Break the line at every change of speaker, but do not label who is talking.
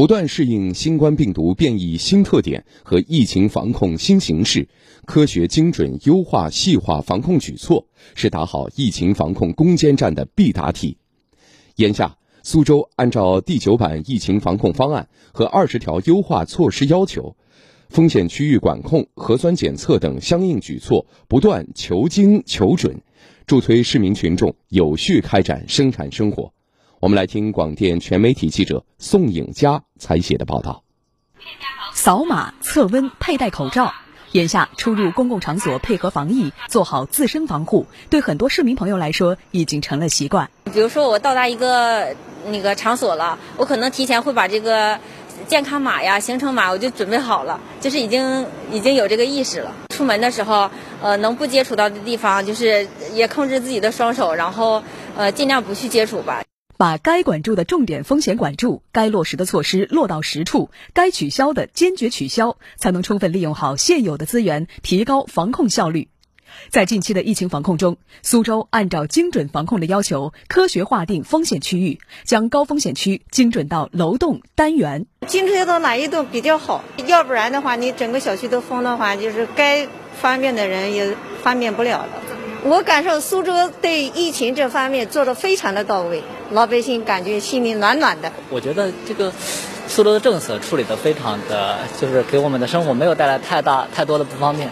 不断适应新冠病毒变异新特点和疫情防控新形势，科学精准优化细化防控举措是打好疫情防控攻坚战的必答题。眼下，苏州按照第九版疫情防控方案和二十条优化措施要求，风险区域管控、核酸检测等相应举措不断求精求准，助推市民群众有序开展生产生活。我们来听广电全媒体记者宋颖佳采写的报道。
扫码测温、佩戴口罩，眼下出入公共场所配合防疫，做好自身防护，对很多市民朋友来说已经成了习惯。
比如说，我到达一个那个场所了，我可能提前会把这个健康码呀、行程码我就准备好了，就是已经已经有这个意识了。出门的时候，呃，能不接触到的地方，就是也控制自己的双手，然后呃，尽量不去接触吧。
把该管住的重点风险管住，该落实的措施落到实处，该取消的坚决取消，才能充分利用好现有的资源，提高防控效率。在近期的疫情防控中，苏州按照精准防控的要求，科学划定风险区域，将高风险区精准到楼栋、单元。
精准到哪一栋比较好？要不然的话，你整个小区都封的话，就是该方便的人也方便不了了。我感受苏州对疫情这方面做的非常的到位，老百姓感觉心里暖暖的。
我觉得这个苏州的政策处理的非常的，就是给我们的生活没有带来太大太多的不方便。